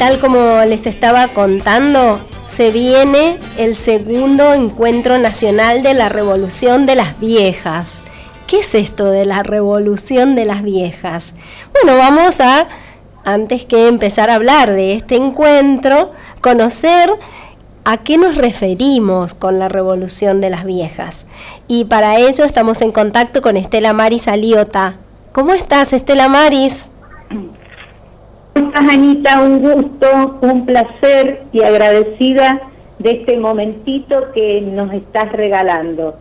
Tal como les estaba contando, se viene el segundo encuentro nacional de la Revolución de las Viejas. ¿Qué es esto de la Revolución de las Viejas? Bueno, vamos a, antes que empezar a hablar de este encuentro, conocer a qué nos referimos con la Revolución de las Viejas. Y para ello estamos en contacto con Estela Maris Aliota. ¿Cómo estás, Estela Maris? ¿Cómo estás, Anita? Un gusto, un placer y agradecida de este momentito que nos estás regalando.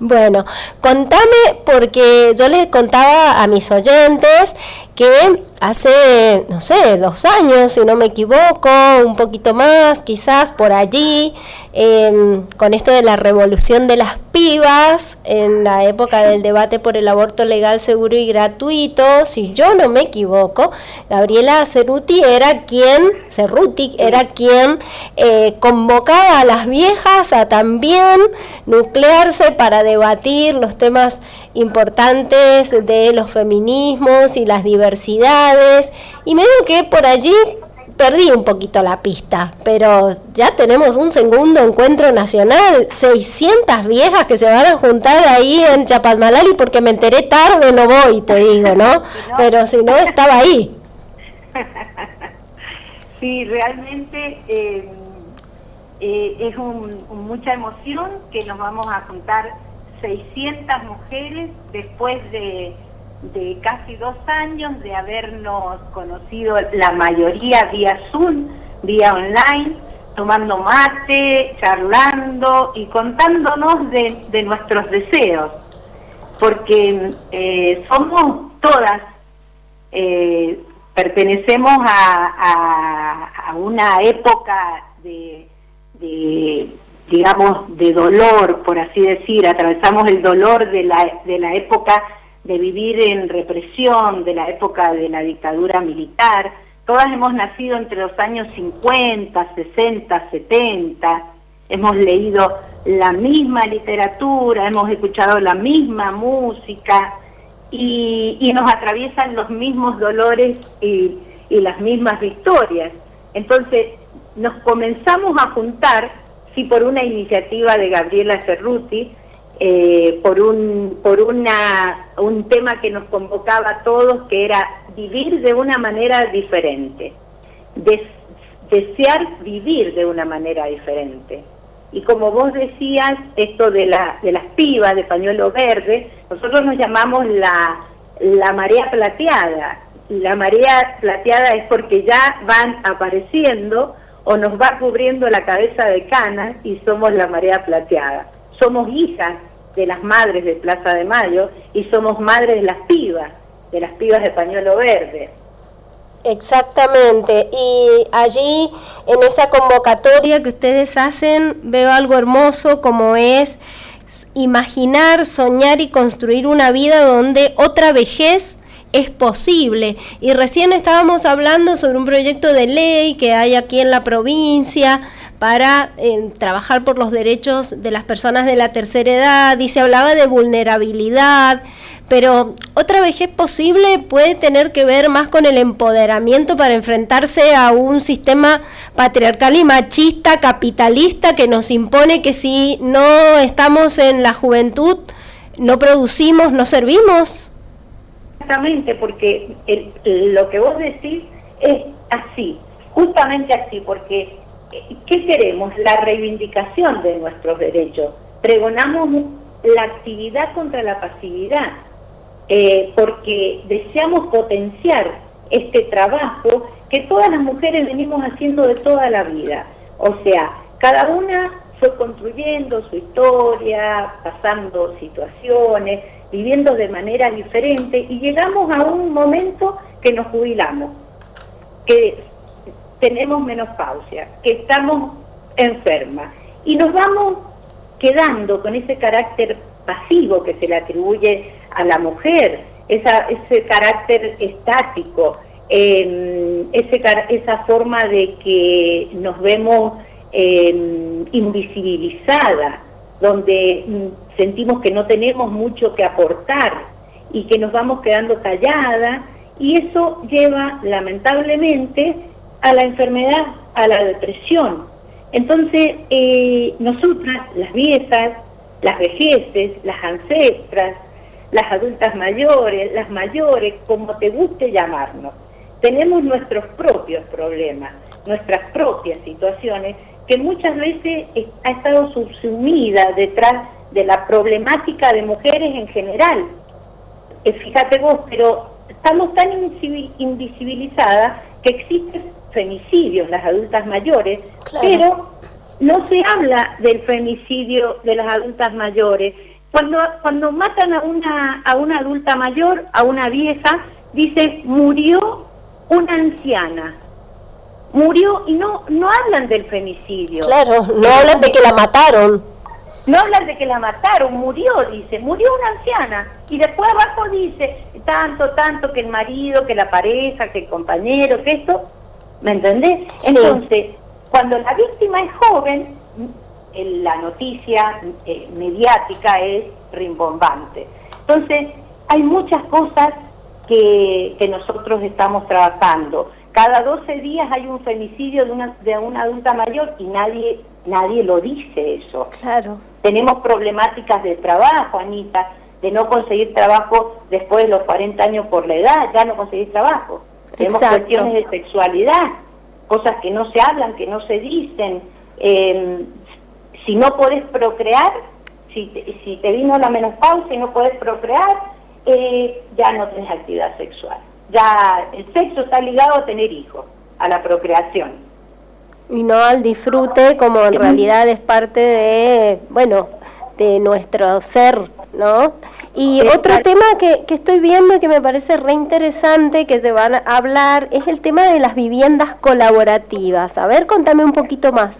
Bueno, contame porque yo les contaba a mis oyentes que hace, no sé, dos años, si no me equivoco, un poquito más, quizás por allí, em, con esto de la revolución de las pibas, en la época del debate por el aborto legal, seguro y gratuito, si yo no me equivoco, Gabriela Cerruti era quien, Cerruti era quien eh, convocaba a las viejas a también nuclearse para debatir los temas importantes de los feminismos y las diversidades. Y me digo que por allí perdí un poquito la pista, pero ya tenemos un segundo encuentro nacional, 600 viejas que se van a juntar ahí en Chapadmalali porque me enteré tarde, no voy, te digo, ¿no? Pero si no, estaba ahí. Sí, realmente eh, eh, es mucha emoción que nos vamos a juntar 600 mujeres después de, casi dos años de habernos conocido la mayoría vía Zoom, vía online, tomando mate, charlando y contándonos de, nuestros deseos, porque eh, somos todas, eh, pertenecemos a, una época de digamos, de dolor, por así decir, atravesamos el dolor de la, de la época de vivir en represión, de la época de la dictadura militar. Todas hemos nacido entre los años 50, 60, 70, hemos leído la misma literatura, hemos escuchado la misma música y, y nos atraviesan los mismos dolores y, y las mismas victorias. Entonces nos comenzamos a juntar sí por una iniciativa de Gabriela Cerruti, eh, por un por una un tema que nos convocaba a todos que era vivir de una manera diferente desear vivir de una manera diferente. Y como vos decías esto de la de las pibas de pañuelo verde nosotros nos llamamos la la marea plateada. La marea plateada es porque ya van apareciendo o nos va cubriendo la cabeza de cana y somos la marea plateada. Somos hijas de las madres de Plaza de Mayo y somos madres de las pibas, de las pibas de pañuelo verde. Exactamente, y allí en esa convocatoria que ustedes hacen veo algo hermoso como es imaginar, soñar y construir una vida donde otra vejez es posible. Y recién estábamos hablando sobre un proyecto de ley que hay aquí en la provincia para eh, trabajar por los derechos de las personas de la tercera edad y se hablaba de vulnerabilidad, pero otra vez es posible puede tener que ver más con el empoderamiento para enfrentarse a un sistema patriarcal y machista, capitalista, que nos impone que si no estamos en la juventud, no producimos, no servimos. Exactamente, porque lo que vos decís es así, justamente así, porque eh, ¿qué queremos? La reivindicación de nuestros derechos. Pregonamos la actividad contra la pasividad, eh, porque deseamos potenciar este trabajo que todas las mujeres venimos haciendo de toda la vida. O sea, cada una fue construyendo su historia, pasando situaciones, viviendo de manera diferente y llegamos a un momento que nos jubilamos, que tenemos menopausia, que estamos enfermas y nos vamos quedando con ese carácter pasivo que se le atribuye a la mujer, ese carácter estático, eh, esa forma de que nos vemos eh, invisibilizadas donde mm, sentimos que no tenemos mucho que aportar y que nos vamos quedando calladas y eso lleva lamentablemente a la enfermedad, a la depresión. Entonces, eh, nosotras, las viejas, las vejeces, las ancestras, las adultas mayores, las mayores, como te guste llamarnos, tenemos nuestros propios problemas, nuestras propias situaciones, que muchas veces ha estado subsumida detrás de la problemática de mujeres en general. Eh, fíjate vos, pero estamos tan invisibilizadas que existen femicidios, las adultas mayores, pero no se habla del femicidio de las adultas mayores. Cuando, cuando matan a una, a una adulta mayor, a una vieja, dice murió una anciana. Murió y no, no hablan del femicidio. Claro, no hablan de que la mataron. No hablan de que la mataron, murió, dice, murió una anciana. Y después abajo dice, tanto, tanto que el marido, que la pareja, que el compañero, que esto, ¿me entendés? Entonces, cuando la víctima es joven, la noticia eh, mediática es rimbombante. Entonces, hay muchas cosas que, que, nosotros estamos trabajando. Cada 12 días hay un femicidio de una, de una adulta mayor y nadie, nadie lo dice eso. Claro. Tenemos problemáticas de trabajo, Anita, de no conseguir trabajo después de los 40 años por la edad, ya no conseguir trabajo. Tenemos cuestiones de sexualidad, cosas que no se hablan, que no se dicen. Em, si no podés procrear, si te, si te vino la menopausia y no podés procrear, eh, ya no tenés actividad sexual. Ya el sexo está ligado a tener hijos, a la procreación y no al disfrute como en realidad es parte de, bueno, de nuestro ser, ¿no? Y otro tema que, que estoy viendo que me parece re interesante que se van a hablar es el tema de las viviendas colaborativas. A ver, contame un poquito más.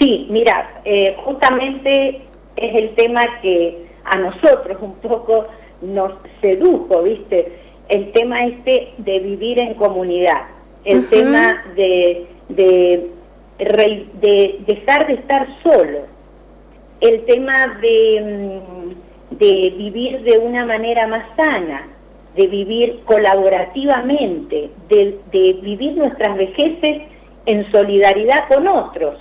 Sí, mira, eh, justamente es el tema que a nosotros un poco nos sedujo, ¿viste? El tema este de vivir en comunidad, el tema de, de de dejar de estar solo, el tema de, mm, de vivir de una manera más sana, de vivir colaborativamente, de, vivir nuestras vejeces en solidaridad con otros.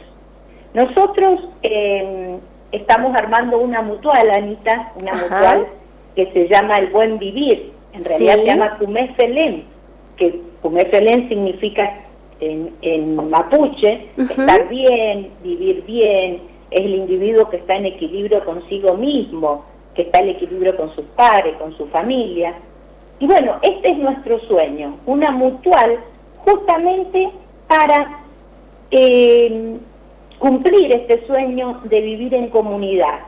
Nosotros em, estamos armando una mutual, Anita, una mutual que se llama El Buen Vivir, en realidad se llama Cumefelén, que Cumefelén significa en, mapuche, estar bien, vivir bien, es el individuo que está en equilibrio consigo mismo, que está en equilibrio con sus padres, con su familia. Y bueno, este es nuestro sueño, una mutual justamente para eh, cumplir este sueño de vivir en comunidad,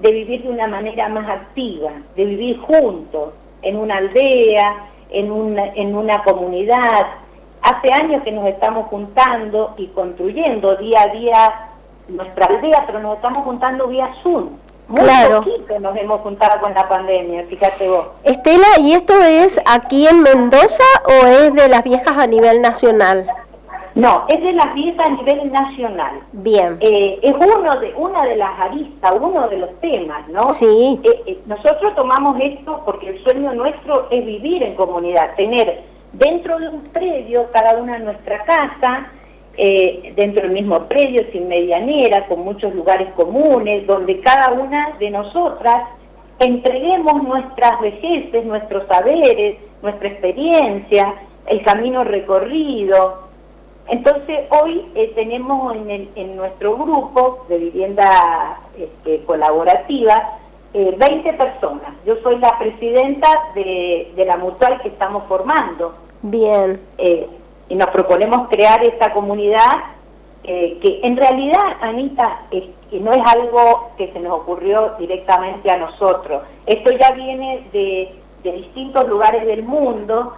de vivir de una manera más activa, de vivir juntos, en una aldea, en una, en una comunidad, Hace años que nos estamos juntando y construyendo día a día nuestra aldea, pero nos estamos juntando vía Zoom. Muy claro. poquito nos hemos juntado con la pandemia, fíjate vos. Estela, ¿y esto es aquí en Mendoza o es de las viejas a nivel nacional? No, es de las viejas a nivel nacional. Bien. Eh, es uno de una de las aristas, uno de los temas, ¿no? Sí. Eh, eh, nosotros tomamos esto porque el sueño nuestro es vivir en comunidad, tener dentro de un predio, cada una en nuestra casa, eh, dentro del mismo predio, sin medianera, con muchos lugares comunes, donde cada una de nosotras entreguemos nuestras vejeces, nuestros saberes, nuestra experiencia, el camino recorrido. Entonces hoy eh, tenemos en, en, nuestro grupo de vivienda este, colaborativa 20 eh, personas. Yo soy la presidenta de, la mutual que estamos formando. Bien. Eh, y nos proponemos crear esta comunidad eh, que en realidad, Anita, no es algo que se nos ocurrió directamente a nosotros. Esto ya viene de, distintos lugares del mundo.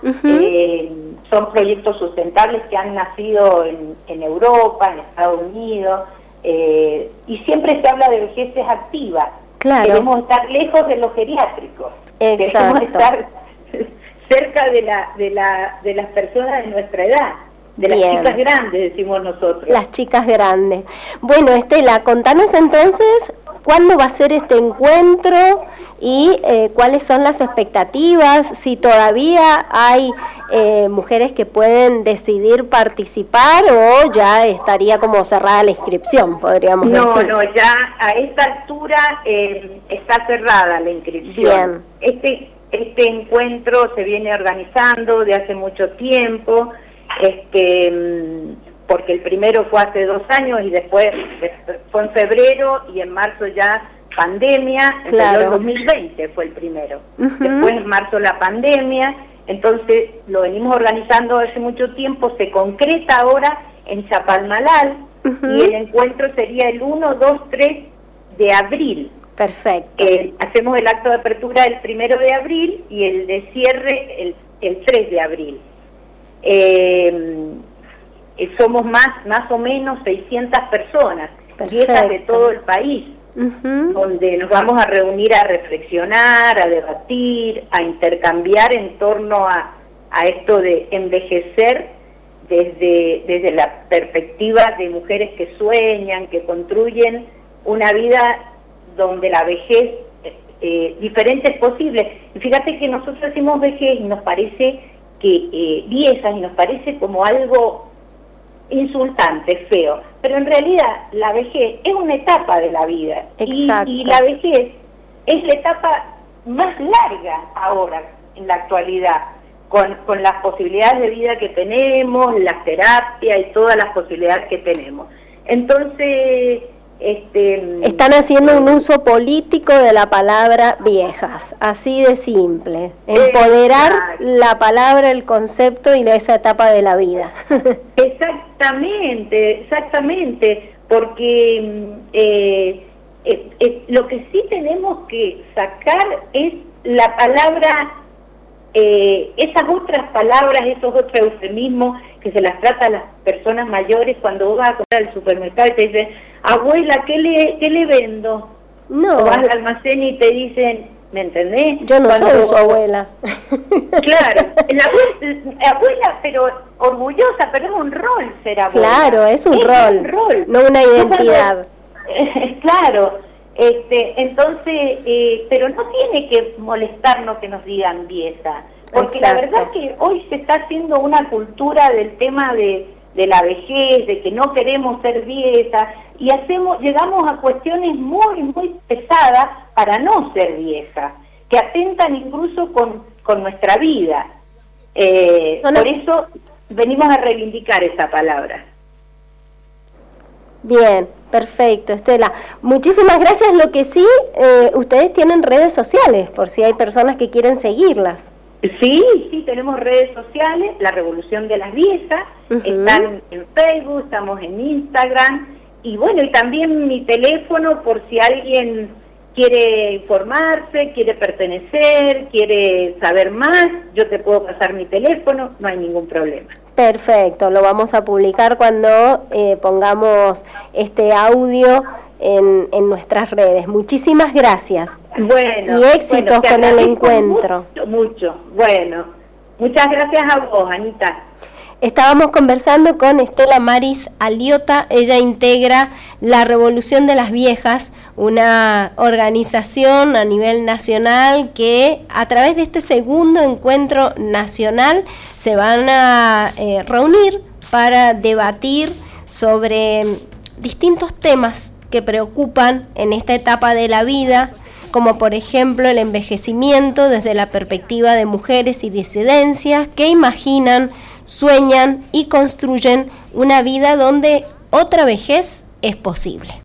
Son proyectos sustentables que han nacido en, en Europa, en Estados Unidos. y siempre se habla de vejeces activas Queremos estar lejos de los geriátricos. Queremos estar cerca de, la, de, la, de las personas de nuestra edad. De las chicas grandes, decimos nosotros. Las chicas grandes. Bueno, Estela, contanos entonces cuándo va a ser este encuentro y eh, cuáles son las expectativas, si todavía hay eh, mujeres que pueden decidir participar o ya estaría como cerrada la inscripción, podríamos no, decir. No, no, ya a esta altura eh, está cerrada la inscripción. Este, este encuentro se viene organizando de hace mucho tiempo, este, mm, porque el primero fue hace dos años y después fue en febrero y en marzo ya pandemia, claro. el 2020 fue el primero. Después en marzo la pandemia, entonces lo venimos organizando hace mucho tiempo, se concreta ahora en Chapalmalal y el encuentro sería el 1, 2, 3 de abril. Perfecto. Eh, hacemos el acto de apertura el primero de abril y el de cierre el, el 3 de abril. Eh, eh, somos más, más o menos 600 personas, viejas de todo el país donde nos vamos a reunir a reflexionar, a debatir, a intercambiar en torno a, a esto de envejecer desde, desde la perspectiva de mujeres que sueñan, que construyen una vida donde la vejez eh, diferente es posible. Y fíjate que nosotros decimos vejez y nos parece que eh, viejas y nos parece como algo insultante, feo. Pero en realidad la vejez es una etapa de la vida. Y, y, la vejez es la etapa más larga ahora, en la actualidad, con, con las posibilidades de vida que tenemos, la terapia y todas las posibilidades que tenemos. Entonces, este, Están haciendo un uso político de la palabra viejas, así de simple. Empoderar la palabra, el concepto y esa etapa de la vida. exactamente, exactamente, porque mm, eh, eh, eh, lo que sí tenemos que sacar es la palabra, esas otras palabras, esos otros eufemismos que se las trata a las personas mayores cuando vas a comprar al supermercado y te dicen, abuela, ¿qué le, qué le vendo? No. O vas al almacén y te dicen, ¿me entendés? Yo no soy su abuela. Claro, la abuela, pero orgullosa, pero es un rol ser abuela. Claro, es un, rol, un rol, no una identidad. claro, este, entonces, eh, pero no tiene que molestarnos que nos digan vieja porque la verdad que hoy se está haciendo una cultura del tema de, la vejez, de que no queremos ser viejas, y hacemos, llegamos a cuestiones muy, muy pesadas para no ser viejas, que atentan incluso con, con nuestra vida. Eh, por eso venimos a reivindicar esa palabra. Bien, perfecto, Estela. Muchísimas gracias. Lo que sí, eh, ustedes tienen redes sociales, por si hay personas que quieren seguirlas. Sí, sí, tenemos redes sociales, La Revolución de las Viejas, están en Facebook, estamos en Instagram, y bueno, y también mi teléfono por si alguien quiere informarse, quiere pertenecer, quiere saber más, yo te puedo pasar mi teléfono, no hay ningún problema. Perfecto, lo vamos a publicar cuando eh, pongamos este audio en, en nuestras redes. Muchísimas gracias. Bueno, y éxitos con el encuentro. Mucho, mucho. Bueno, muchas gracias a vos, Anita. Estábamos conversando con Estela Maris Aliota, ella integra la Revolución de las Viejas, una organización a nivel nacional que a través de este segundo encuentro nacional se van a eh, reunir para debatir sobre distintos temas que preocupan en esta etapa de la vida, como por ejemplo el envejecimiento desde la perspectiva de mujeres y disidencias que imaginan, sueñan y construyen una vida donde otra vejez es posible.